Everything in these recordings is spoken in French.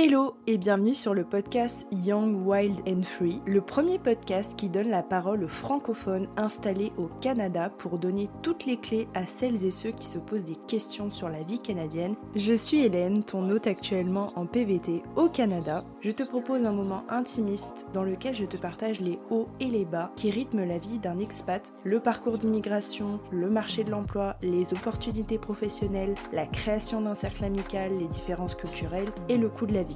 Hello et bienvenue sur le podcast Young, Wild and Free, le premier podcast qui donne la parole aux francophones installés au Canada pour donner toutes les clés à celles et ceux qui se posent des questions sur la vie canadienne. Je suis Hélène, ton hôte actuellement en PVT au Canada. Je te propose un moment intimiste dans lequel je te partage les hauts et les bas qui rythment la vie d'un expat, le parcours d'immigration, le marché de l'emploi, les opportunités professionnelles, la création d'un cercle amical, les différences culturelles et le coût de la vie.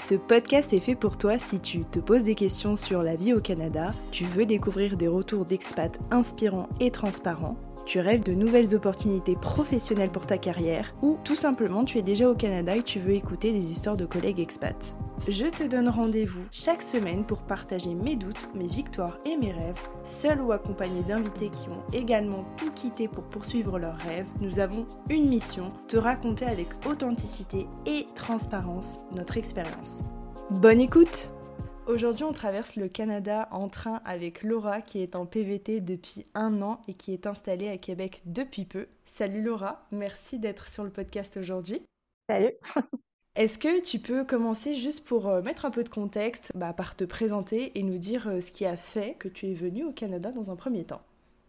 Ce podcast est fait pour toi si tu te poses des questions sur la vie au Canada, tu veux découvrir des retours d'expats inspirants et transparents, tu rêves de nouvelles opportunités professionnelles pour ta carrière ou tout simplement tu es déjà au Canada et tu veux écouter des histoires de collègues expats. Je te donne rendez-vous chaque semaine pour partager mes doutes, mes victoires et mes rêves, seul ou accompagné d'invités qui ont également tout quitté pour poursuivre leurs rêves. Nous avons une mission, te raconter avec authenticité et transparence notre expérience. Bonne écoute Aujourd'hui, on traverse le Canada en train avec Laura qui est en PVT depuis un an et qui est installée à Québec depuis peu. Salut Laura, merci d'être sur le podcast aujourd'hui. Salut. Est-ce que tu peux commencer juste pour euh, mettre un peu de contexte bah, par te présenter et nous dire euh, ce qui a fait que tu es venue au Canada dans un premier temps?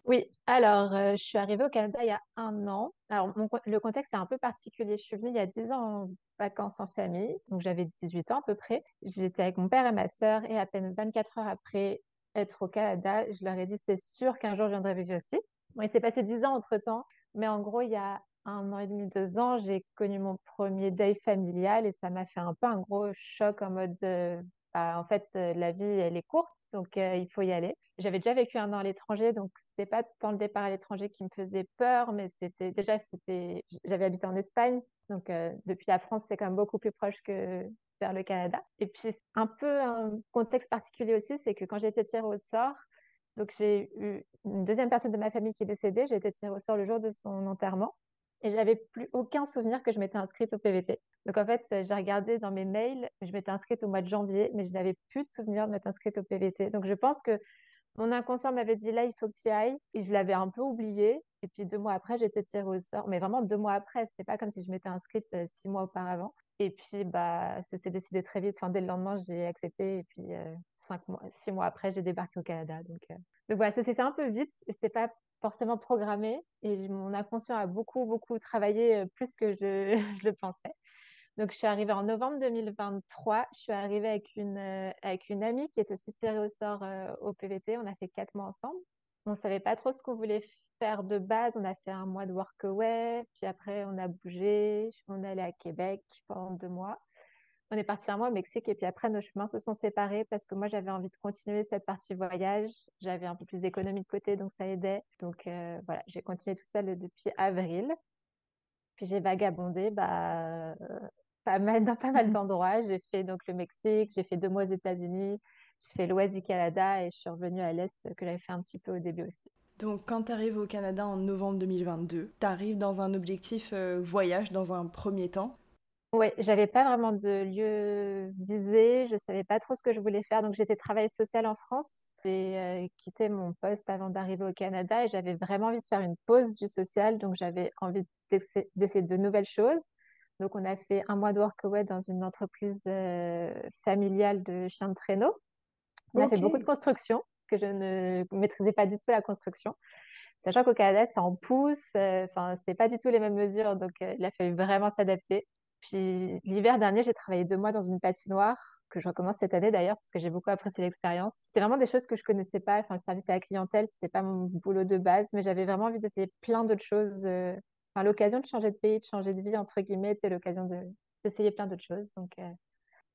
Oui, alors euh, je suis arrivée au Canada il y a un an. Alors le contexte est un peu particulier. Je suis venue il y a 10 ans vacances en famille, donc j'avais 18 ans à peu près. J'étais avec mon père et ma sœur et à peine 24 heures après être au Canada, je leur ai dit c'est sûr qu'un jour je viendrai vivre aussi. il s'est passé 10 ans entre temps, mais en gros, il y a un an et demi, deux ans, j'ai connu mon premier deuil familial et ça m'a fait un peu un gros choc en mode euh, bah, en fait, euh, la vie, elle est courte, donc euh, il faut y aller. J'avais déjà vécu un an à l'étranger, donc c'était pas tant le départ à l'étranger qui me faisait peur, mais c'était déjà, c'était, j'avais habité en Espagne, donc euh, depuis la France, c'est quand même beaucoup plus proche que vers le Canada. Et puis un peu un contexte particulier aussi, c'est que quand j'ai été tirée au sort, donc j'ai eu une deuxième personne de ma famille qui est décédée, j'ai été tirée au sort le jour de son enterrement et j'avais plus aucun souvenir que je m'étais inscrite au PVT. Donc en fait, j'ai regardé dans mes mails, je m'étais inscrite au mois de janvier, mais je n'avais plus de souvenir de m'être inscrite au PVT. Donc je pense que mon inconscient m'avait dit là, il faut que tu ailles, et je l'avais un peu oublié. Et puis deux mois après, j'étais tirée au sort, mais vraiment deux mois après. C'est pas comme si je m'étais inscrite euh, six mois auparavant. Et puis bah, ça s'est décidé très vite. Enfin, dès le lendemain, j'ai accepté. Et puis euh, cinq mois, six mois après, j'ai débarqué au Canada. Donc, euh, voilà, ça s'est fait un peu vite. C'est pas forcément programmé et mon inconscient a beaucoup, beaucoup travaillé euh, plus que je, le pensais. Donc, je suis arrivée en novembre 2023. Je suis arrivée avec une, euh, avec une amie qui est aussi tirée au sort euh, au PVT. On a fait quatre mois ensemble. On ne savait pas trop ce qu'on voulait faire de base. On a fait un mois de workaway, puis après, on a bougé. On est allé à Québec pendant deux mois on est parti un mois au Mexique et puis après nos chemins se sont séparés parce que moi j'avais envie de continuer cette partie voyage. J'avais un peu plus d'économie de côté donc ça aidait. Donc euh, voilà, j'ai continué tout seul depuis avril. Puis j'ai vagabondé bah, pas mal, dans pas mal d'endroits. J'ai fait donc le Mexique, j'ai fait deux mois aux États-Unis, j'ai fait l'ouest du Canada et je suis revenue à l'est que j'avais fait un petit peu au début aussi. Donc quand tu arrives au Canada en novembre 2022, tu arrives dans un objectif euh, voyage dans un premier temps. Oui, j'avais pas vraiment de lieu visé, je savais pas trop ce que je voulais faire, donc j'étais travailleuse sociale en France. J'ai euh, quitté mon poste avant d'arriver au Canada et j'avais vraiment envie de faire une pause du social, donc j'avais envie d'essayer de nouvelles choses. Donc on a fait un mois de workaway dans une entreprise euh, familiale de chiens de traîneau. On a fait beaucoup de construction, que je ne maîtrisais pas du tout la construction. Sachant qu'au Canada, c'est en pouce, euh, enfin, c'est pas du tout les mêmes mesures, donc il a fallu vraiment s'adapter. Puis l'hiver dernier, j'ai travaillé deux mois dans une patinoire que je recommence cette année d'ailleurs parce que j'ai beaucoup apprécié l'expérience. C'était vraiment des choses que je connaissais pas. Enfin, le service à la clientèle, c'était pas mon boulot de base, mais j'avais vraiment envie d'essayer plein d'autres choses. Euh, enfin, l'occasion de changer de pays, de changer de vie entre guillemets, c'était l'occasion d'essayer plein d'autres choses. Donc, euh,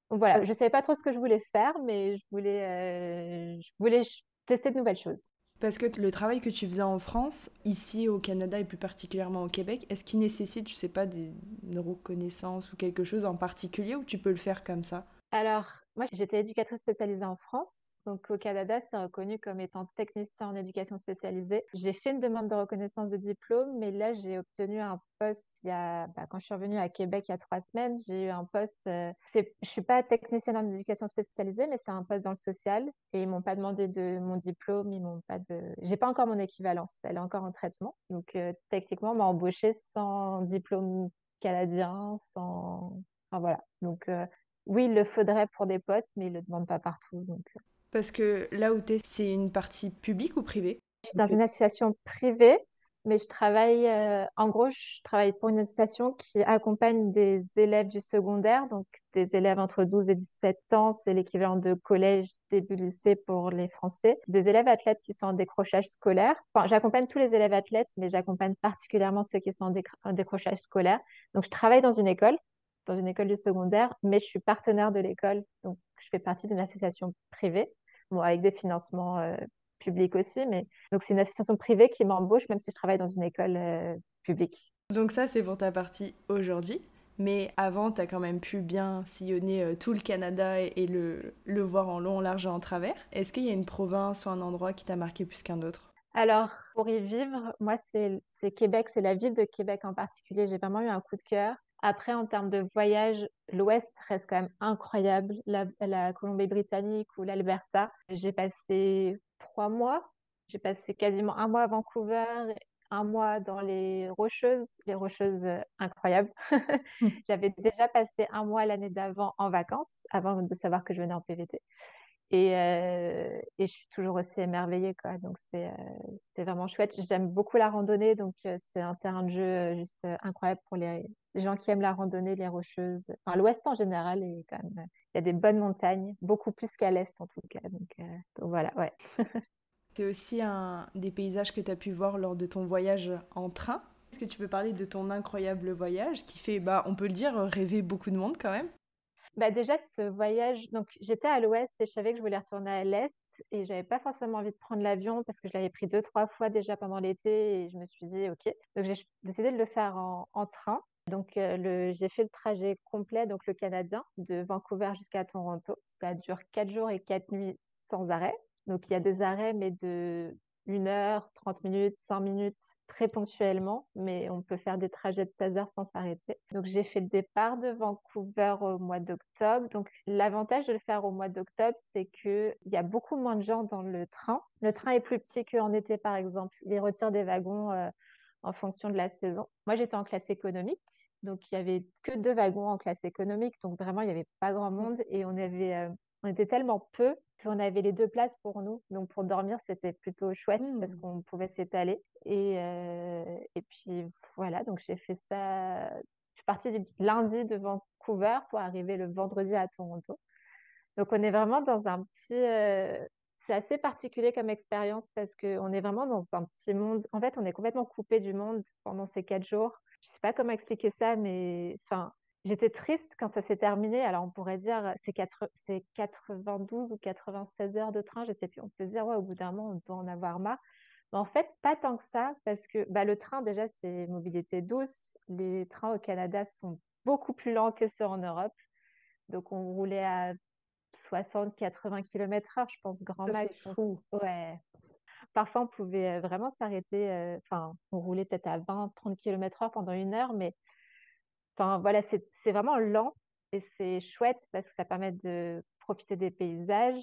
donc voilà, je savais pas trop ce que je voulais faire, mais je voulais, euh, je voulais tester de nouvelles choses. Parce que le travail que tu faisais en France, ici au Canada et plus particulièrement au Québec, est-ce qu'il nécessite, je sais pas, des, une reconnaissance ou quelque chose en particulier ou tu peux le faire comme ça? Alors, moi, j'étais éducatrice spécialisée en France. Donc, au Canada, c'est reconnu comme étant technicien en éducation spécialisée. J'ai fait une demande de reconnaissance de diplôme, mais là, j'ai obtenu un poste bah, quand je suis revenue à Québec il y a trois semaines, j'ai eu un poste, euh, c'est, je suis pas technicienne en éducation spécialisée, mais c'est un poste dans le social. Et ils m'ont pas demandé de mon diplôme, ils m'ont pas j'ai pas encore mon équivalence, elle est encore en traitement. Donc, euh, techniquement, on m'a embauchée sans diplôme canadien, sans, enfin voilà. Donc, euh, oui, il le faudrait pour des postes, mais il ne le demande pas partout. Donc... Parce que là où tu es, c'est une partie publique ou privée? Je suis dans une association privée mais je travaille, euh, en gros, je travaille pour une association qui accompagne des élèves du secondaire, donc des élèves entre 12 et 17 ans, c'est l'équivalent de collège, début lycée pour les Français. Des élèves athlètes qui sont en décrochage scolaire. Enfin, j'accompagne tous les élèves athlètes, mais j'accompagne particulièrement ceux qui sont en, décrochage scolaire. Donc, je travaille dans une école, dans une école du secondaire, mais je suis partenaire de l'école, donc je fais partie d'une association privée, bon, avec des financements euh, public aussi. Mais donc, c'est une association privée qui m'embauche, même si je travaille dans une école euh, publique. Donc, ça, c'est pour ta partie aujourd'hui. Mais avant, tu as quand même pu bien sillonner euh, tout le Canada et, le, le, voir en long, en large et en travers. Est-ce qu'il y a une province ou un endroit qui t'a marqué plus qu'un autre? Alors, pour y vivre, moi, c'est Québec, c'est la ville de Québec en particulier. J'ai vraiment eu un coup de cœur. Après, en termes de voyage, l'Ouest reste quand même incroyable. La, la Colombie-Britannique ou l'Alberta. J'ai passé trois mois. J'ai passé quasiment un mois à Vancouver, un mois dans les Rocheuses, les Rocheuses euh, incroyables. Mmh. J'avais déjà passé un mois l'année d'avant en vacances, avant de savoir que je venais en PVT. Et, euh, et je suis toujours aussi émerveillée. Quoi. Donc, euh, c'était vraiment chouette. J'aime beaucoup la randonnée. Donc, c'est un terrain de jeu juste incroyable pour les, gens qui aiment la randonnée, les rocheuses. Enfin, l'ouest en général, est quand même, il y a des bonnes montagnes, beaucoup plus qu'à l'est en tout cas. Donc, donc voilà, ouais. C'est aussi un des paysages que tu as pu voir lors de ton voyage en train. Est-ce que tu peux parler de ton incroyable voyage qui fait, bah, on peut le dire, rêver beaucoup de monde quand même? Bah déjà, ce voyage, donc j'étais à l'ouest et je savais que je voulais retourner à l'est et j'avais pas forcément envie de prendre l'avion parce que je l'avais pris deux, trois fois déjà pendant l'été et je me suis dit, OK. Donc j'ai décidé de le faire en, en train. Donc euh, j'ai fait le trajet complet, donc le canadien, de Vancouver jusqu'à Toronto. Ça dure quatre jours et quatre nuits sans arrêt. Donc il y a des arrêts, mais de 1 heure, 30 minutes, 5 minutes, très ponctuellement, mais on peut faire des trajets de 16 heures sans s'arrêter. Donc j'ai fait le départ de Vancouver au mois d'octobre. Donc l'avantage de le faire au mois d'octobre, c'est qu'il y a beaucoup moins de gens dans le train. Le train est plus petit qu'en été, par exemple. Il retire des wagons euh, en fonction de la saison. Moi, j'étais en classe économique. Donc, il y avait que deux wagons en classe économique. Donc, vraiment, il n'y avait pas grand monde et on avait euh, on était tellement peu qu'on avait les deux places pour nous. Donc pour dormir, c'était plutôt chouette parce mmh. qu'on pouvait s'étaler. Et, euh, et puis voilà, donc j'ai fait ça. Je suis partie du lundi de Vancouver pour arriver le vendredi à Toronto. Donc on est vraiment dans un petit. Euh, c'est assez particulier comme expérience parce qu'on est vraiment dans un petit monde. En fait, on est complètement coupé du monde pendant ces quatre jours. Je sais pas comment expliquer ça, mais enfin, J'étais triste quand ça s'est terminé. Alors, on pourrait dire c'est 92 ou 96 heures de train, je sais plus. On peut se dire, ouais, au bout d'un moment, on doit en avoir marre. Mais en fait, pas tant que ça, parce que bah, le train, déjà, c'est mobilité douce. Les trains au Canada sont beaucoup plus lents que ceux en Europe. Donc, on roulait à 60-80 km/h, je pense, grand max. Fou. Ouais. Parfois, on pouvait vraiment s'arrêter. Euh, enfin, on roulait peut-être à 20-30 km/h pendant une heure, mais Enfin, voilà, c'est vraiment lent et c'est chouette parce que ça permet de profiter des paysages.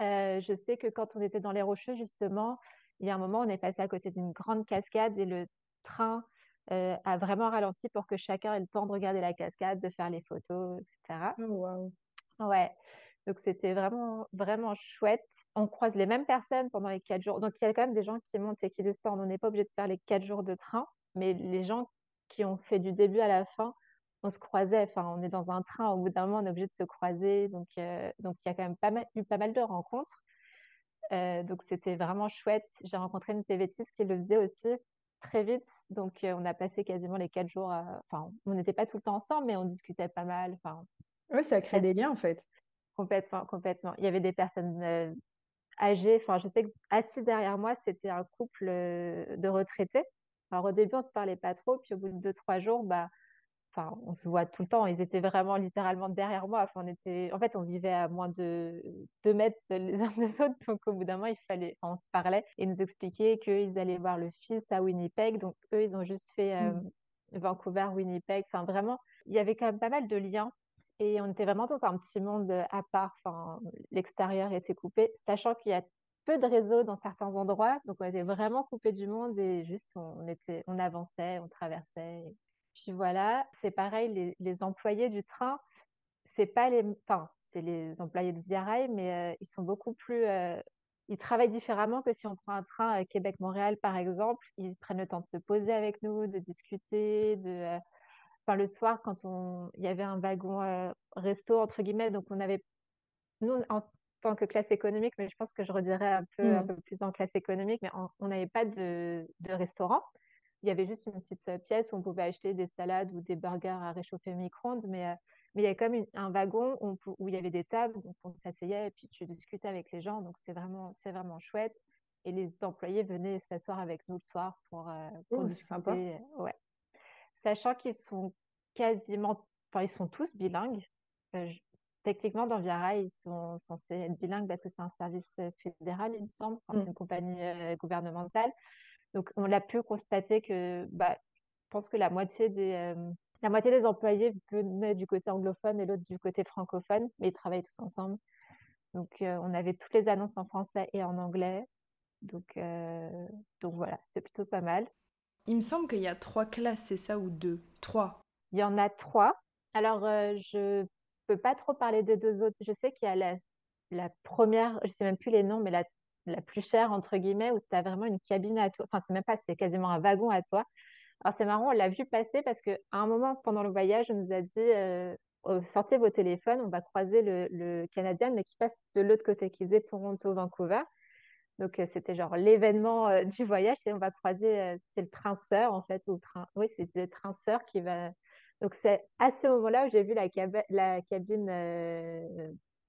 Euh, je sais que quand on était dans les Rocheux, justement, il y a un moment, on est passé à côté d'une grande cascade et le train euh, a vraiment ralenti pour que chacun ait le temps de regarder la cascade, de faire les photos, etc. wow. Ouais. Donc c'était vraiment vraiment chouette. On croise les mêmes personnes pendant les quatre jours. Donc il y a quand même des gens qui montent et qui descendent. On n'est pas obligé de faire les quatre jours de train, mais les gens qui ont fait du début à la fin, on se croisait. Enfin, on est dans un train, au bout d'un moment, on est obligé de se croiser. Donc, euh, donc il y a quand même pas mal, eu pas mal de rencontres. Euh, donc, c'était vraiment chouette. J'ai rencontré une PVTiste qui le faisait aussi très vite. Donc, euh, on a passé quasiment les quatre jours. Enfin, on n'était pas tout le temps ensemble, mais on discutait pas mal. Enfin, oui, ça crée des liens, en fait. Complètement, complètement. Il y avait des personnes âgées. Enfin, je sais que assis derrière moi, c'était un couple de retraités. Alors au début, on se parlait pas trop, puis au bout de deux, trois jours, bah, enfin, on se voit tout le temps. Ils étaient vraiment littéralement derrière moi. Enfin, on était, en fait, on vivait à moins de deux mètres les uns des autres. Donc, au bout d'un moment, il fallait, on se parlait et nous expliquaient qu'ils allaient voir le fils à Winnipeg. Donc, eux, ils ont juste fait euh, mmh. Vancouver, Winnipeg. Enfin, vraiment, il y avait quand même pas mal de liens. Et on était vraiment dans un petit monde à part. Enfin, l'extérieur était coupé, sachant qu'il y a peu de réseau dans certains endroits, donc on était vraiment coupé du monde et juste on, était, on avançait, on traversait. Puis voilà, c'est pareil, les, employés du train, c'est pas les, enfin, c'est les employés de Via Rail, mais ils sont beaucoup plus ils travaillent différemment que si on prend un train Québec-Montréal, par exemple. Ils prennent le temps de se poser avec nous, de discuter, de, enfin, le soir, quand on, il y avait un wagon resto entre guillemets, donc on avait, nous en tant que classe économique, mais je pense que je redirais un peu, un mmh. peu plus en classe économique, mais on n'avait pas de, de restaurant. Il y avait juste une petite pièce où on pouvait acheter des salades ou des burgers à réchauffer au micro-ondes, mais mais il y a comme un wagon où, il y avait des tables, donc on s'asseyait et puis tu discutais avec les gens. Donc c'est vraiment, c'est vraiment chouette. Et les employés venaient s'asseoir avec nous le soir pour, euh, pour oh, discuter. Sympa. Ouais. Sachant qu'ils sont quasiment, enfin ils sont tous bilingues. Euh, techniquement, dans Viara, ils sont censés être bilingues parce que c'est un service fédéral, il me semble. c'est mmh. une compagnie euh, gouvernementale. Donc on l'a pu constater que, bah, je pense que la moitié des la moitié des employés venaient du côté anglophone et l'autre du côté francophone, mais ils travaillaient tous ensemble. Donc, euh, on avait toutes les annonces en français et en anglais. Donc, euh, donc voilà, c'était plutôt pas mal. Il me semble qu'il y a trois classes, c'est ça, ou deux? Trois. Il y en a trois. Alors, euh, je peux pas trop parler des deux autres. Je sais qu'il y a la, première, je sais même plus les noms, mais la, la plus chère, entre guillemets, où tu as vraiment une cabine à toi. Enfin, c'est même pas, c'est quasiment un wagon à toi alors c'est marrant, on l'a vu passer parce qu'à un moment pendant le voyage, on nous a dit euh, oh, sortez vos téléphones, on va croiser le, Canadien, mais qui passe de l'autre côté, qui faisait Toronto-Vancouver. Donc euh, c'était genre l'événement euh, du voyage, c'est on va croiser, c'est le train sœur en fait, ou train, oui c'était le train sœur qui va. Donc c'est à ce moment-là où j'ai vu la, la cabine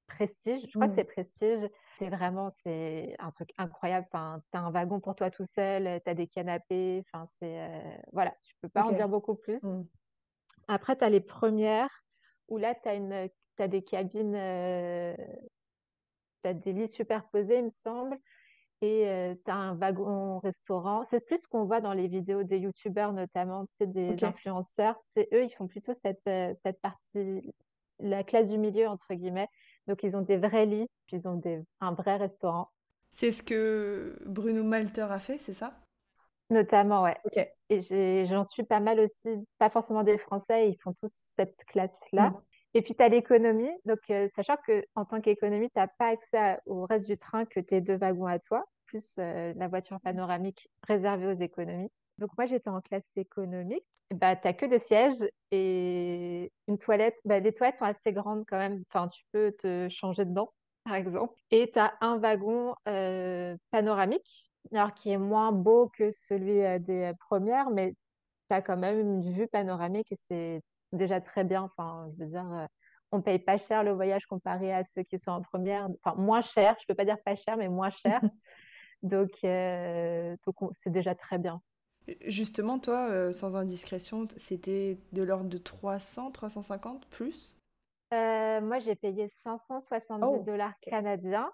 Prestige, je crois que mmh. c'est Prestige. C'est vraiment, c'est un truc incroyable. Enfin, tu as un wagon pour toi tout seul, tu as des canapés. Enfin, c'est. Euh, voilà, je peux pas en dire beaucoup plus. Mmh. Après, tu as les premières où là, tu as, as, des cabines, euh, tu as des lits superposés, il me semble. Et euh, tu as un wagon restaurant. C'est plus ce qu'on voit dans les vidéos des youtubeurs, notamment, des influenceurs. C'est eux, ils font plutôt cette, cette partie, la classe du milieu, entre guillemets. Donc, ils ont des vrais lits, puis ils ont des, un vrai restaurant. C'est ce que Bruno Malter a fait, c'est ça? Notamment, ouais. Et j'en suis pas mal aussi, pas forcément des Français, ils font tous cette classe-là. Mm. Et puis, tu as l'économie. Donc, euh, sachant qu'en tant qu'économie, tu n'as pas accès au reste du train que tes deux wagons à toi, plus euh, la voiture panoramique réservée aux économies. Donc, moi, j'étais en classe économique bah, tu n'as que des sièges et une toilette. Bah, les toilettes sont assez grandes quand même. Enfin, tu peux te changer dedans, par exemple. Et tu as un wagon euh, panoramique, alors qui est moins beau que celui euh, des premières, mais tu as quand même une vue panoramique et c'est déjà très bien. Enfin, je veux dire, euh, on paye pas cher le voyage comparé à ceux qui sont en première. Enfin, moins cher. Je peux pas dire pas cher, mais moins cher. donc, donc c'est déjà très bien. Justement, toi, euh, sans indiscrétion, c'était de l'ordre de 300, 350 plus? Euh, Moi, j'ai payé 570 dollars canadiens.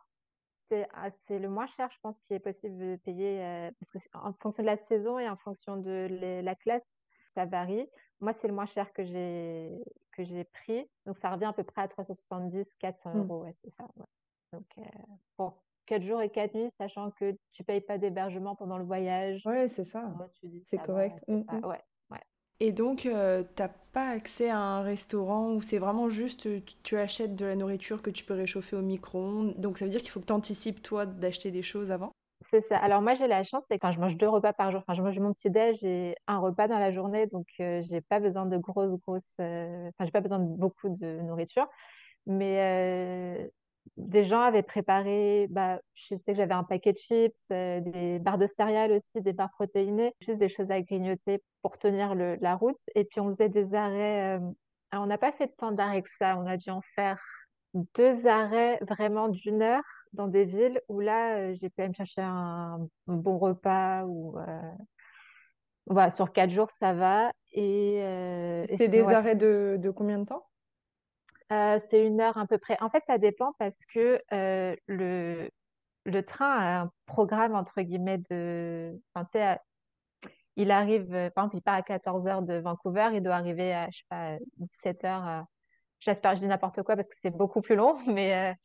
Ah, c'est le moins cher, je pense, qui est possible de payer, euh, parce que en fonction de la saison et en fonction de la classe, ça varie. Moi, c'est le moins cher que j'ai que j'ai pris. Donc, ça revient à peu près à 370, 400 mmh. euros. Ouais, c'est ça. Donc, bon, 4 jours et 4 nuits, sachant que tu payes pas d'hébergement pendant le voyage. Ouais, c'est ça. C'est correct. Mm, mm. ouais, Et donc, euh, tu n'as pas accès à un restaurant où c'est vraiment juste tu achètes de la nourriture que tu peux réchauffer au micro-ondes? Donc, ça veut dire qu'il faut que tu anticipes, toi, d'acheter des choses avant? C'est ça. Alors, moi, j'ai la chance, c'est quand je mange deux repas par jour. Enfin, je mange mon petit-déj et un repas dans la journée. Donc, euh, j'ai pas besoin de grosses, grosses. Euh, enfin, j'ai pas besoin de beaucoup de nourriture. Mais des gens avaient préparé, bah, je sais que j'avais un paquet de chips, des barres de céréales aussi, des barres protéinées, juste des choses à grignoter pour tenir la route. Et puis on faisait des arrêts. On n'a pas fait de temps d'arrêt que ça, on a dû en faire deux arrêts vraiment d'une heure dans des villes où là, euh, j'ai pu aller me chercher un, bon repas ou. Voilà, sur quatre jours, ça va. Et, c'est des arrêts de, de combien de temps? Euh, c'est une heure à peu près. En fait, ça dépend parce que euh, le, le train a un programme, entre guillemets, de... Enfin, tu sais, il arrive, euh, par exemple, il part à 14h de Vancouver, il doit arriver à, je sais pas, 17h. J'espère que je dis n'importe quoi parce que c'est beaucoup plus long, mais,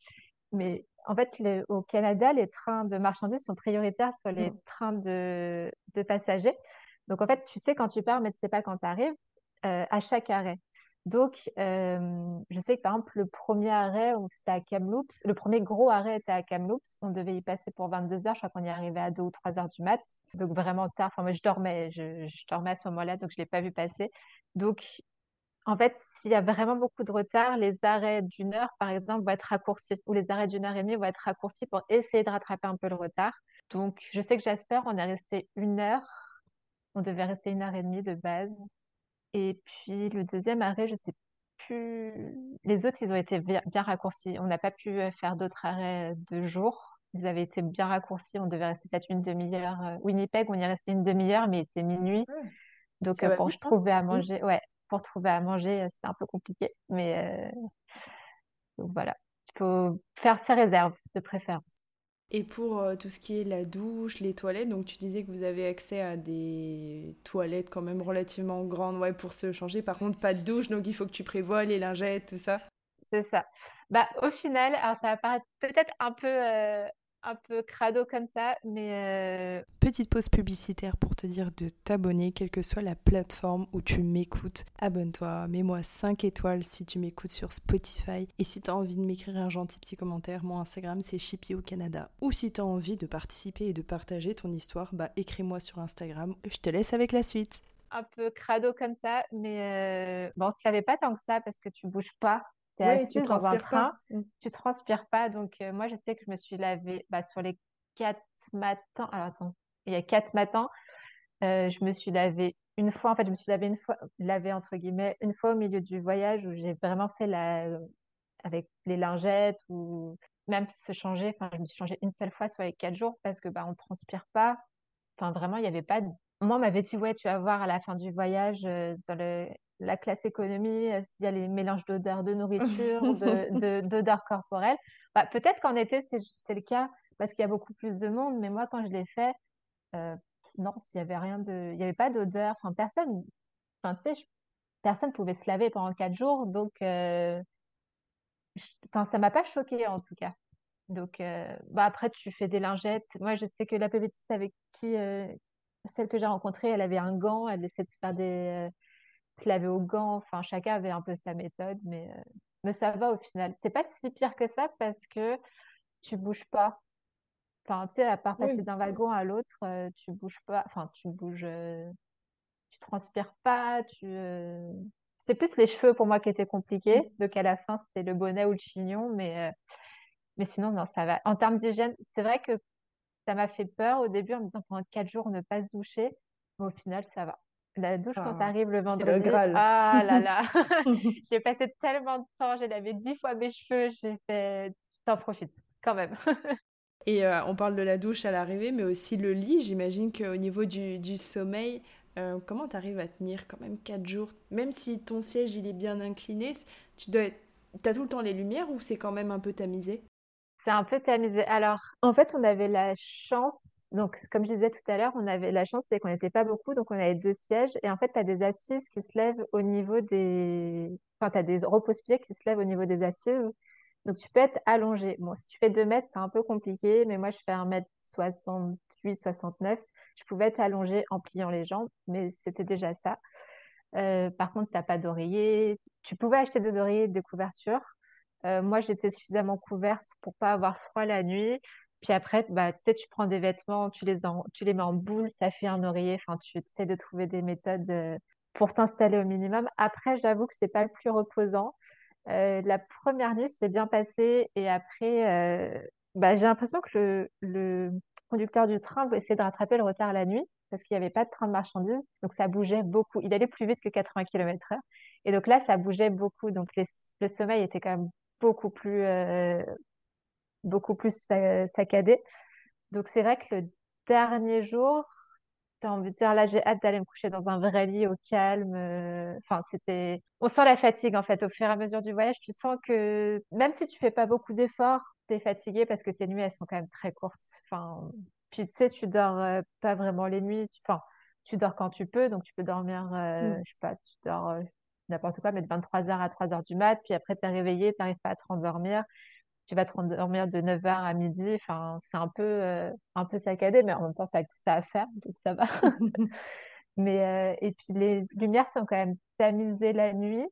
mais en fait, au Canada, les trains de marchandises sont prioritaires sur les mmh. trains de, de, passagers. Donc, en fait, tu sais quand tu pars, mais tu sais pas quand tu arrives à chaque arrêt. Donc, euh, je sais que par exemple, le premier arrêt, c'était à Kamloops, le premier gros arrêt était à Kamloops. On devait y passer pour 22 heures. Je crois qu'on y arrivait à 2 ou 3 heures du mat. Donc, vraiment tard. Enfin, moi, je dormais. Je, je dormais à ce moment-là, donc je ne l'ai pas vu passer. Donc, en fait, s'il y a vraiment beaucoup de retard, les arrêts d'une heure, par exemple, vont être raccourcis. Ou les arrêts d'une heure et demie vont être raccourcis pour essayer de rattraper un peu le retard. Donc, je sais que Jasper, on est resté une heure. On devait rester une heure et demie de base. Et puis le deuxième arrêt, je sais plus. Les autres, ils ont été bien, raccourcis. On n'a pas pu euh, faire d'autres arrêts de jour. Ils avaient été bien raccourcis. On devait rester peut-être une demi-heure. Euh, Winnipeg, on y est resté une demi-heure, mais il était minuit. Donc euh, pour hein. trouver à manger, ouais, pour trouver à manger, c'était un peu compliqué. Mais donc voilà, il faut faire ses réserves de préférence. Et pour euh, tout ce qui est la douche, les toilettes, donc tu disais que vous avez accès à des toilettes quand même relativement grandes ouais, pour se changer. Par contre, pas de douche, donc il faut que tu prévois les lingettes, tout ça. C'est ça. Bah, au final, alors ça va paraître peut-être un peu euh, un peu crado comme ça, mais... Euh, Petite pause publicitaire pour te dire de t'abonner, quelle que soit la plateforme où tu m'écoutes. Abonne-toi, mets-moi 5 étoiles si tu m'écoutes sur Spotify. Et si tu as envie de m'écrire un gentil petit commentaire, mon Instagram c'est Chippy au Canada. Ou si tu as envie de participer et de partager ton histoire, bah écris-moi sur Instagram. Je te laisse avec la suite un peu crado comme ça, mais euh, bon, on se lavait pas tant que ça parce que tu bouges pas tu es assis dans un train, tu mmh. tu transpires pas. Donc, euh, moi, je sais que je me suis lavée bah, sur les quatre matins. Alors, attends, il y a quatre matins, euh, je me suis lavée une fois. En fait, je me suis lavée une fois, lavée entre guillemets, une fois au milieu du voyage où j'ai vraiment fait la. avec les lingettes ou même se changer. Enfin, je me suis changée une seule fois sur les quatre jours parce que bah, on transpire pas. Enfin, vraiment, il n'y avait pas de moi, on m'avait dit, ouais, tu vas voir à la fin du voyage, euh, dans le, la classe économie, euh, s'il y a les mélanges d'odeurs de nourriture, de, d'odeurs corporelles. Bah, peut-être qu'en été, c'est, le cas parce qu'il y a beaucoup plus de monde, mais moi, quand je l'ai fait, euh, non, s'il y avait rien de, il n'y avait pas d'odeur. Enfin, personne, enfin, tu sais, personne pouvait se laver pendant quatre jours, donc, euh, enfin, ça m'a pas choqué en tout cas. Donc, bah après, tu fais des lingettes. Moi, je sais que la PVTiste avec qui, celle que j'ai rencontrée, elle avait un gant, elle essaie de se faire des. Se laver au gant. Enfin, chacun avait un peu sa méthode, mais, euh, mais ça va au final. C'est pas si pire que ça parce que tu bouges pas. Enfin, tu sais, à part passer d'un wagon à l'autre, euh, tu bouges pas. Enfin, tu bouges. Euh, tu transpires pas. Tu. C'est plus les cheveux pour moi qui étaient compliqués. Donc à la fin, c'était le bonnet ou le chignon, mais. Mais sinon, non, ça va. En termes d'hygiène, c'est vrai que ça m'a fait peur au début en me disant pendant quatre jours, ne pas se doucher. Mais au final, ça va. La douche, quand tu ah, arrives le vendredi, le ah là là, j'ai passé tellement de temps, j'ai lavé dix fois mes cheveux, j'ai fait, tu t'en profites quand même. Et euh, on parle de la douche à l'arrivée, mais aussi le lit. J'imagine qu'au niveau du, du sommeil, euh, comment tu arrives à tenir quand même quatre jours? Même si ton siège il est bien incliné, tu dois as tout le temps les lumières ou c'est quand même un peu tamisé? C'est un peu tamisé. Alors, en fait, on avait la chance, donc comme je disais tout à l'heure, on avait la chance, c'est qu'on n'était pas beaucoup, donc on avait deux sièges. Et en fait, tu as des assises qui se lèvent au niveau des. Enfin, tu as des repose-pieds qui se lèvent au niveau des assises. Donc, tu peux être allongé. Bon, si tu fais 2 mètres, c'est un peu compliqué, mais moi, je fais 1m68, 69. Je pouvais être allongée en pliant les jambes, mais c'était déjà ça. Euh, par contre, tu n'as pas d'oreiller. Tu pouvais acheter des oreillers, des couvertures. Euh, moi, j'étais suffisamment couverte pour pas avoir froid la nuit. Puis après, bah, tu sais, tu prends des vêtements, tu les, tu les mets en boule, ça fait un oreiller. Enfin, tu essaies de trouver des méthodes euh, pour t'installer au minimum. Après, j'avoue que c'est pas le plus reposant. Euh, la première nuit s'est bien passée et après, bah, j'ai l'impression que le, conducteur du train essayer de rattraper le retard la nuit parce qu'il n'y avait pas de train de marchandises. Donc, ça bougeait beaucoup. Il allait plus vite que 80 km/h. Et donc là, ça bougeait beaucoup. Donc, le sommeil était quand même beaucoup plus, euh, beaucoup plus saccadé. Donc, c'est vrai que le dernier jour, tu as envie de dire, là, j'ai hâte d'aller me coucher dans un vrai lit au calme. Euh, enfin, c'était. On sent la fatigue, en fait. Au fur et à mesure du voyage, tu sens que même si tu fais pas beaucoup d'efforts, tu es fatigué parce que tes nuits, elles sont quand même très courtes. Enfin, puis, tu sais, tu dors euh, pas vraiment les nuits. Enfin, tu dors quand tu peux, donc tu peux dormir, mm. je sais pas, tu dors n'importe quoi, mais de 23h à 3h du mat, puis après tu es réveillé, tu n'arrives pas à te rendormir, tu vas te rendormir de 9h à midi, enfin, c'est un peu, euh, un peu saccadé, mais en même temps, tu as que ça à faire, donc ça va. mais, euh, et puis les lumières sont quand même tamisées la nuit,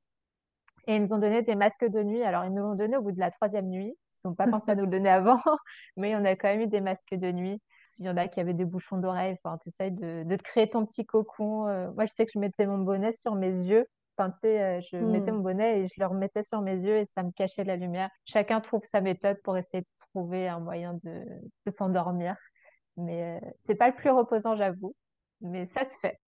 Et ils nous ont donné des masques de nuit. Alors, ils nous l'ont donné au bout de la troisième nuit. Ils n'ont pas pensé à nous le donner avant, mais on a quand même eu des masques de nuit. Il y en a qui avaient des bouchons d'oreilles. Enfin, tu essayes de, de, te créer ton petit cocon. Euh, moi, je sais que je mettais mon bonnet sur mes yeux. Enfin, tu sais, euh, je mettais Hmm. mon bonnet et je le remettais sur mes yeux et ça me cachait de la lumière. Chacun trouve sa méthode pour essayer de trouver un moyen de, de s'endormir. Mais euh, c'est pas le plus reposant, j'avoue. Mais ça se fait.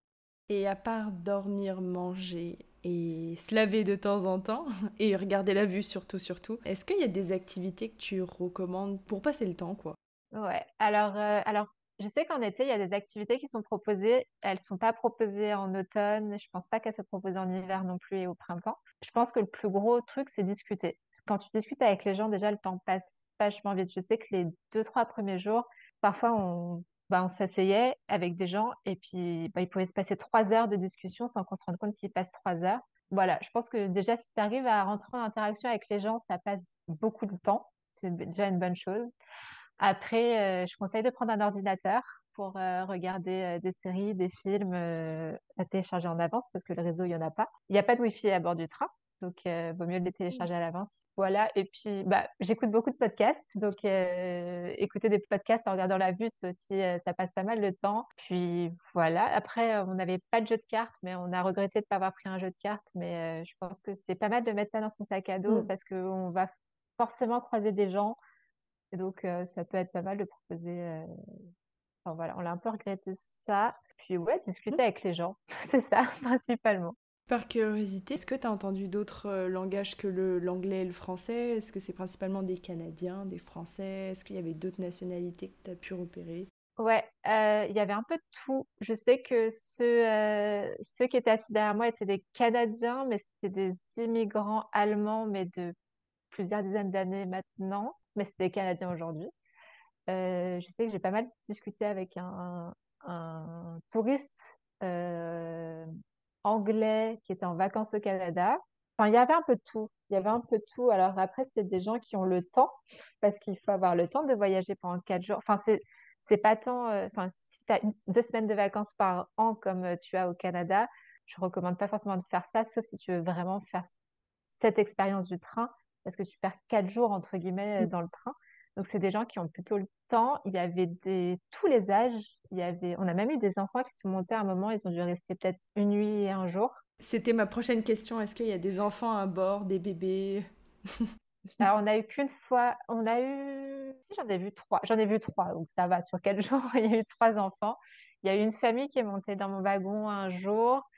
Et à part dormir, manger et se laver de temps en temps, et regarder la vue surtout, surtout, est-ce qu'il y a des activités que tu recommandes pour passer le temps, quoi? Ouais. Alors, euh, alors, je sais qu'en été, il y a des activités qui sont proposées. Elles sont pas proposées en automne. Je pense pas qu'elles soient proposées en hiver non plus et au printemps. Je pense que le plus gros truc, c'est discuter. Quand tu discutes avec les gens, déjà, le temps passe vachement vite. Je sais que les deux, trois premiers jours, parfois, on, bah, on s'asseyait avec des gens et puis bah, il pouvait se passer trois heures de discussion sans qu'on se rende compte qu'il passe trois heures. Voilà, je pense que déjà, si tu arrives à rentrer en interaction avec les gens, ça passe beaucoup de temps. C'est déjà une bonne chose. Après, euh, je conseille de prendre un ordinateur pour euh, regarder euh, des séries, des films à télécharger en avance parce que le réseau, il n'y en a pas. Il n'y a pas de Wi-Fi à bord du train, donc euh, vaut mieux les télécharger à l'avance. Voilà, et puis bah, j'écoute beaucoup de podcasts, donc euh, écouter des podcasts en regardant la vue, c'est aussi, euh, ça passe pas mal de temps. Puis voilà, après, on n'avait pas de jeu de cartes, mais on a regretté de ne pas avoir pris un jeu de cartes, mais je pense que c'est pas mal de mettre ça dans son sac à dos Hmm. parce qu'on va forcément croiser des gens et donc, euh, ça peut être pas mal de proposer. euh, Enfin voilà, on a un peu regretté ça. Puis ouais, discuter avec les gens, c'est ça principalement. Par curiosité, est-ce que tu as entendu d'autres euh, langages que le, l'anglais et le français? Est-ce que c'est principalement des Canadiens, des Français? Est-ce qu'il y avait d'autres nationalités que tu as pu repérer? Ouais, euh, il y avait un peu de tout. Je sais que ceux, euh, ceux qui étaient assis derrière moi étaient des Canadiens, mais c'était des immigrants allemands, mais de plusieurs dizaines d'années maintenant. Mais c'est des Canadiens aujourd'hui. Euh, je sais que j'ai pas mal discuté avec un, touriste euh, anglais qui était en vacances au Canada. Enfin, il y avait un peu de tout. Il y avait un peu de tout. Alors après, c'est des gens qui ont le temps, parce qu'il faut avoir le temps de voyager pendant quatre jours. Enfin, c'est, pas tant. euh, enfin, si tu as deux semaines de vacances par an comme tu as au Canada, je recommande pas forcément de faire ça, sauf si tu veux vraiment faire cette expérience du train, parce que tu perds quatre jours, entre guillemets, dans le train. Donc, c'est des gens qui ont plutôt le temps. Il y avait des, tous les âges. Il y avait, on a même eu des enfants qui sont montés à un moment, ils ont dû rester peut-être une nuit et un jour. C'était ma prochaine question. Est-ce qu'il y a des enfants à bord, des bébés? Alors, on a eu qu'une fois, on a eu, si j'en ai vu trois, j'en ai vu trois, donc ça va, sur quatre jours, il y a eu trois enfants. Il y a eu une famille qui est montée dans mon wagon un jour,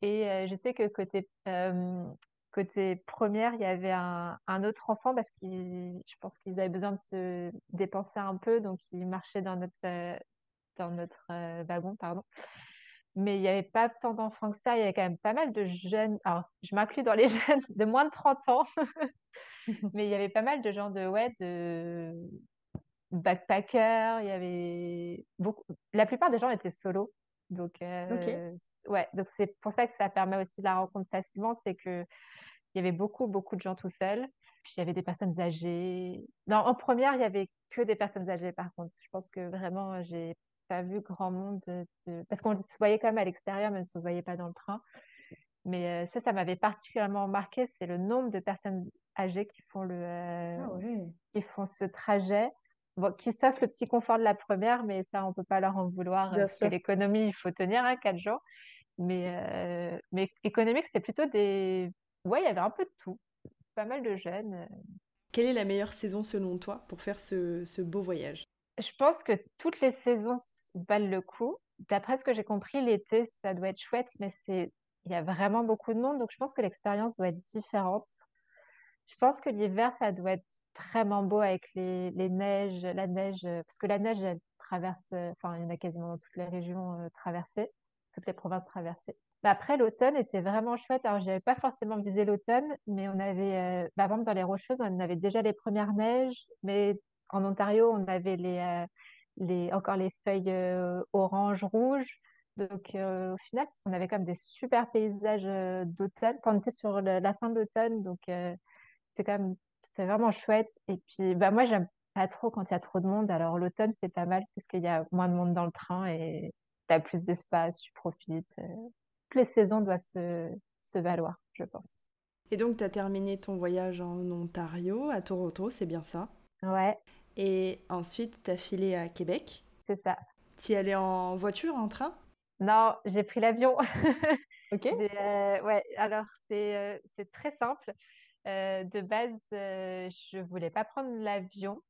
et euh, je sais que côté, euh, côté première, il y avait un, un autre enfant parce qu'ils, je pense qu'ils avaient besoin de se dépenser un peu, donc ils marchaient dans notre, euh, dans notre euh, wagon, pardon. Mais il n'y avait pas tant d'enfants que ça, il y avait quand même pas mal de jeunes, alors je m'inclus dans les jeunes de moins de 30 ans, mais il y avait pas mal de gens de, ouais, de backpackers, il y avait beaucoup, la plupart des gens étaient solos. Donc, euh, ouais, donc c'est pour ça que ça permet aussi la rencontre facilement, c'est que il y avait beaucoup, beaucoup de gens tout seuls. Puis il y avait des personnes âgées. Non, en première, il y avait que des personnes âgées, par contre. Je pense que vraiment, j'ai pas vu grand monde de... de- Parce qu'on se voyait quand même à l'extérieur, même si on se voyait pas dans le train. Mais euh, ça, ça m'avait particulièrement marqué, c'est le nombre de personnes âgées qui font le, euh, Ah qui font ce trajet. Bon, qui s'offrent le petit confort de la première, mais ça, on peut pas leur en vouloir, euh, Bien parce que sûr. l'économie, il faut tenir, hein, quatre jours. Mais, euh, mais économique, c'était plutôt des... Ouais, il y avait un peu de tout. Pas mal de jeunes. euh. Quelle est la meilleure saison selon toi pour faire ce, ce beau voyage? Je pense que toutes les saisons valent le coup. D'après ce que j'ai compris, l'été, ça doit être chouette, mais c'est... il y a vraiment beaucoup de monde, donc je pense que l'expérience doit être différente. Je pense que l'hiver, ça doit être vraiment beau avec les, les neiges, la neige, euh, parce que la neige, elle traverse, euh, enfin, il y en a quasiment dans toutes les régions euh, traversées, toutes les provinces traversées. Mais après, l'automne était vraiment chouette. Alors, je n'avais pas forcément visé l'automne, mais on avait, euh, bah, par exemple, dans les Rocheuses, on avait déjà les premières neiges, mais en Ontario, on avait les, euh, les, encore les feuilles euh, orange, rouge. Donc, au final, on avait quand même des super paysages d'automne. Enfin, on était sur la fin de l'automne, donc c'était quand c'était vraiment chouette. Et puis, bah, moi, j'aime pas trop quand il y a trop de monde. Alors, l'automne, c'est pas mal parce qu'il y a moins de monde dans le train et tu as plus d'espace, tu profites. Toutes les saisons doivent se, se valoir, je pense. Et donc, tu as terminé ton voyage en Ontario, à Toronto, c'est bien ça? Ouais. Et ensuite, tu as filé à Québec? C'est ça. Tu y allais en voiture, en train? Non, j'ai pris l'avion. Ok. Euh, ouais, alors c'est euh, très simple. Euh, de base, je voulais pas prendre l'avion,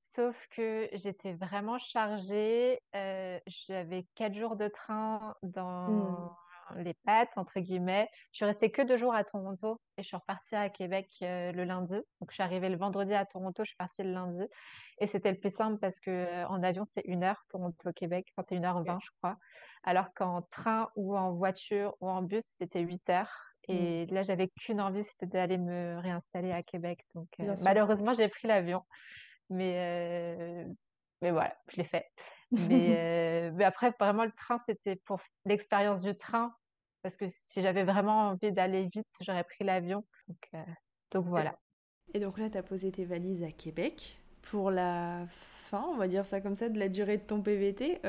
sauf que j'étais vraiment chargée. j'avais quatre jours de train dans Hmm. Les pattes, entre guillemets. Je suis restée que deux jours à Toronto et je suis repartie à Québec euh, le lundi. Donc, je suis arrivée le vendredi à Toronto, je suis partie le lundi. Et c'était le plus simple parce que euh, en avion, c'est une heure, Toronto-Québec. Enfin, c'est une heure vingt, je crois. Alors qu'en train ou en voiture ou en bus, c'était huit heures. Et là, j'avais qu'une envie, c'était d'aller me réinstaller à Québec. Donc, euh, malheureusement, j'ai pris l'avion. Mais, mais voilà, je l'ai fait. Mais, mais après, vraiment, le train, c'était pour l'expérience du train. Parce que si j'avais vraiment envie d'aller vite, j'aurais pris l'avion. Donc, donc voilà. Et donc là, tu as posé tes valises à Québec pour la fin, on va dire ça comme ça, de la durée de ton PVT,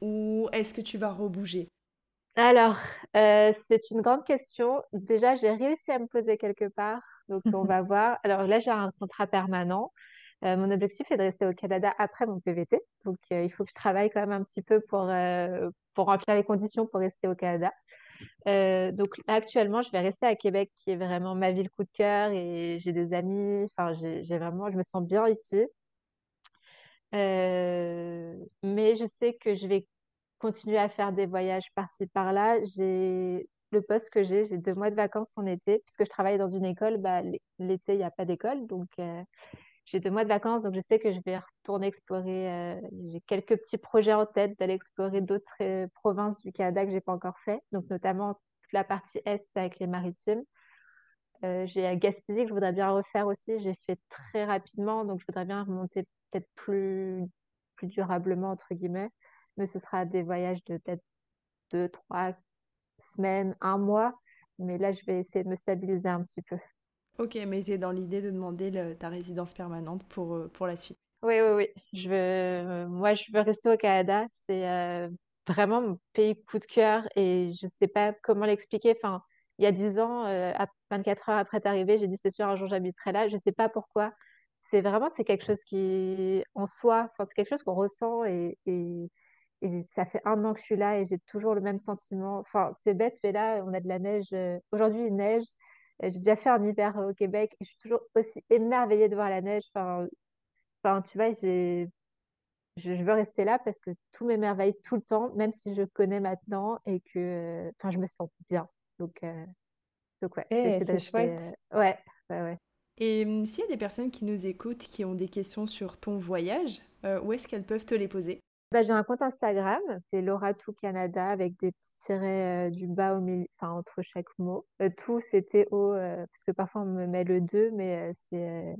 ou est-ce que tu vas rebouger? Alors, c'est une grande question. Déjà, j'ai réussi à me poser quelque part. Donc, on va voir. Alors là, j'ai un contrat permanent. Euh, mon objectif est de rester au Canada après mon PVT. Donc, euh, il faut que je travaille quand même un petit peu pour, euh, pour remplir les conditions pour rester au Canada. donc, actuellement, je vais rester à Québec, qui est vraiment ma ville coup de cœur et j'ai des amis. Enfin, j'ai vraiment, je me sens bien ici. mais je sais que je vais continuer à faire des voyages par-ci par-là. J'ai le poste que j'ai, j'ai deux mois de vacances en été, puisque je travaille dans une école. Bah, l'été, il n'y a pas d'école, donc j'ai deux mois de vacances, donc je sais que je vais retourner explorer. Euh, j'ai quelques petits projets en tête d'aller explorer d'autres euh, provinces du Canada que j'ai pas encore fait, donc notamment toute la partie est avec les maritimes. Euh, j'ai Gaspésie que je voudrais bien refaire aussi. J'ai fait très rapidement, donc je voudrais bien remonter peut-être plus, plus durablement, entre guillemets. Mais ce sera des voyages de peut-être deux, trois semaines, un mois. Mais là, je vais essayer de me stabiliser un petit peu. Ok, mais tu es dans l'idée de demander ta résidence permanente pour, euh, pour la suite. Oui, oui, oui. Je veux, euh, moi, je veux rester au Canada. C'est euh, vraiment mon pays coup de cœur et je ne sais pas comment l'expliquer. Enfin, il y a 10 ans, à 24 heures après d'arriver, j'ai dit c'est sûr, un jour j'habiterai là. Je ne sais pas pourquoi. C'est vraiment, c'est quelque chose qui, en soi, c'est quelque chose qu'on ressent et, et, ça fait un an que je suis là et j'ai toujours le même sentiment. Enfin, c'est bête, mais là, on a de la neige. Aujourd'hui, il neige. Euh, j'ai déjà fait un hiver au Québec et je suis toujours aussi émerveillée de voir la neige. Enfin, enfin tu vois, j'ai, je, veux rester là parce que tout m'émerveille tout le temps, même si je connais maintenant et que enfin, je me sens bien. Donc, euh, donc ouais, eh, c'est chouette. Euh, ouais, ouais, ouais. Et hum, s'il y a des personnes qui nous écoutent, qui ont des questions sur ton voyage, où est-ce qu'elles peuvent te les poser? Bah, j'ai un compte Instagram, c'est Laura Tout Canada avec des petits tirets euh, du bas au milieu, enfin entre chaque mot. Euh, tout c'était au, euh, parce que parfois on me met le 2, mais c'est,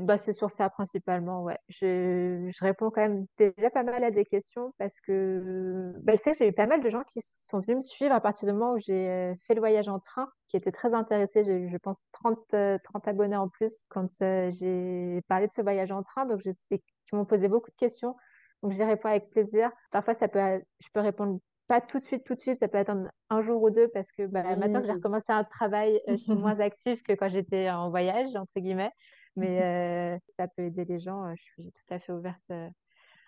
bah, c'est sur ça principalement, ouais. Je, je, réponds quand même déjà pas mal à des questions parce que bah, je sais que j'ai eu pas mal de gens qui sont venus me suivre à partir du moment où j'ai fait le voyage en train, qui étaient très intéressés. J'ai eu, je pense, 30, 30 abonnés en plus quand j'ai parlé de ce voyage en train, donc je qui m'ont posé beaucoup de questions donc, j'y réponds avec plaisir. Parfois, ça peut, je peux répondre pas tout de suite, tout de suite. Ça peut attendre un jour ou deux parce que bah, maintenant que j'ai recommencé un travail, euh, je suis moins active que quand j'étais en voyage, entre guillemets. Mais euh, ça peut aider les gens. Euh, je suis tout à fait ouverte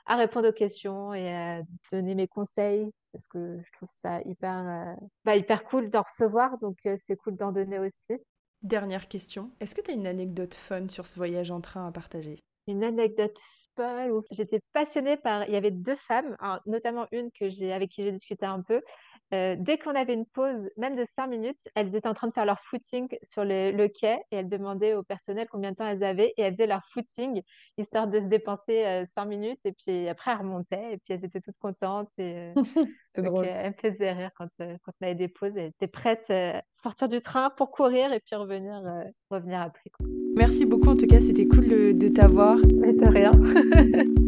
à répondre aux questions et à donner mes conseils parce que je trouve ça hyper, bah, hyper cool d'en recevoir. Donc, c'est cool d'en donner aussi. Dernière question. Est-ce que tu as une anecdote fun sur ce voyage en train à partager? Une anecdote J'étais passionnée par. Il y avait deux femmes, notamment une que j'ai avec qui j'ai discuté un peu. Euh, dès qu'on avait une pause, même de cinq minutes, elles étaient en train de faire leur footing sur le, quai et elles demandaient au personnel combien de temps elles avaient et elles faisaient leur footing histoire de se dépenser euh, cinq minutes et puis après elles remontaient et puis elles étaient toutes contentes. Et, euh, C'est drôle. elles me faisaient rire quand, quand on avait des pauses. Elles étaient prêtes à sortir du train pour courir et puis revenir, revenir après. Merci beaucoup en tout cas, c'était cool de, t'avoir. Mais de rien.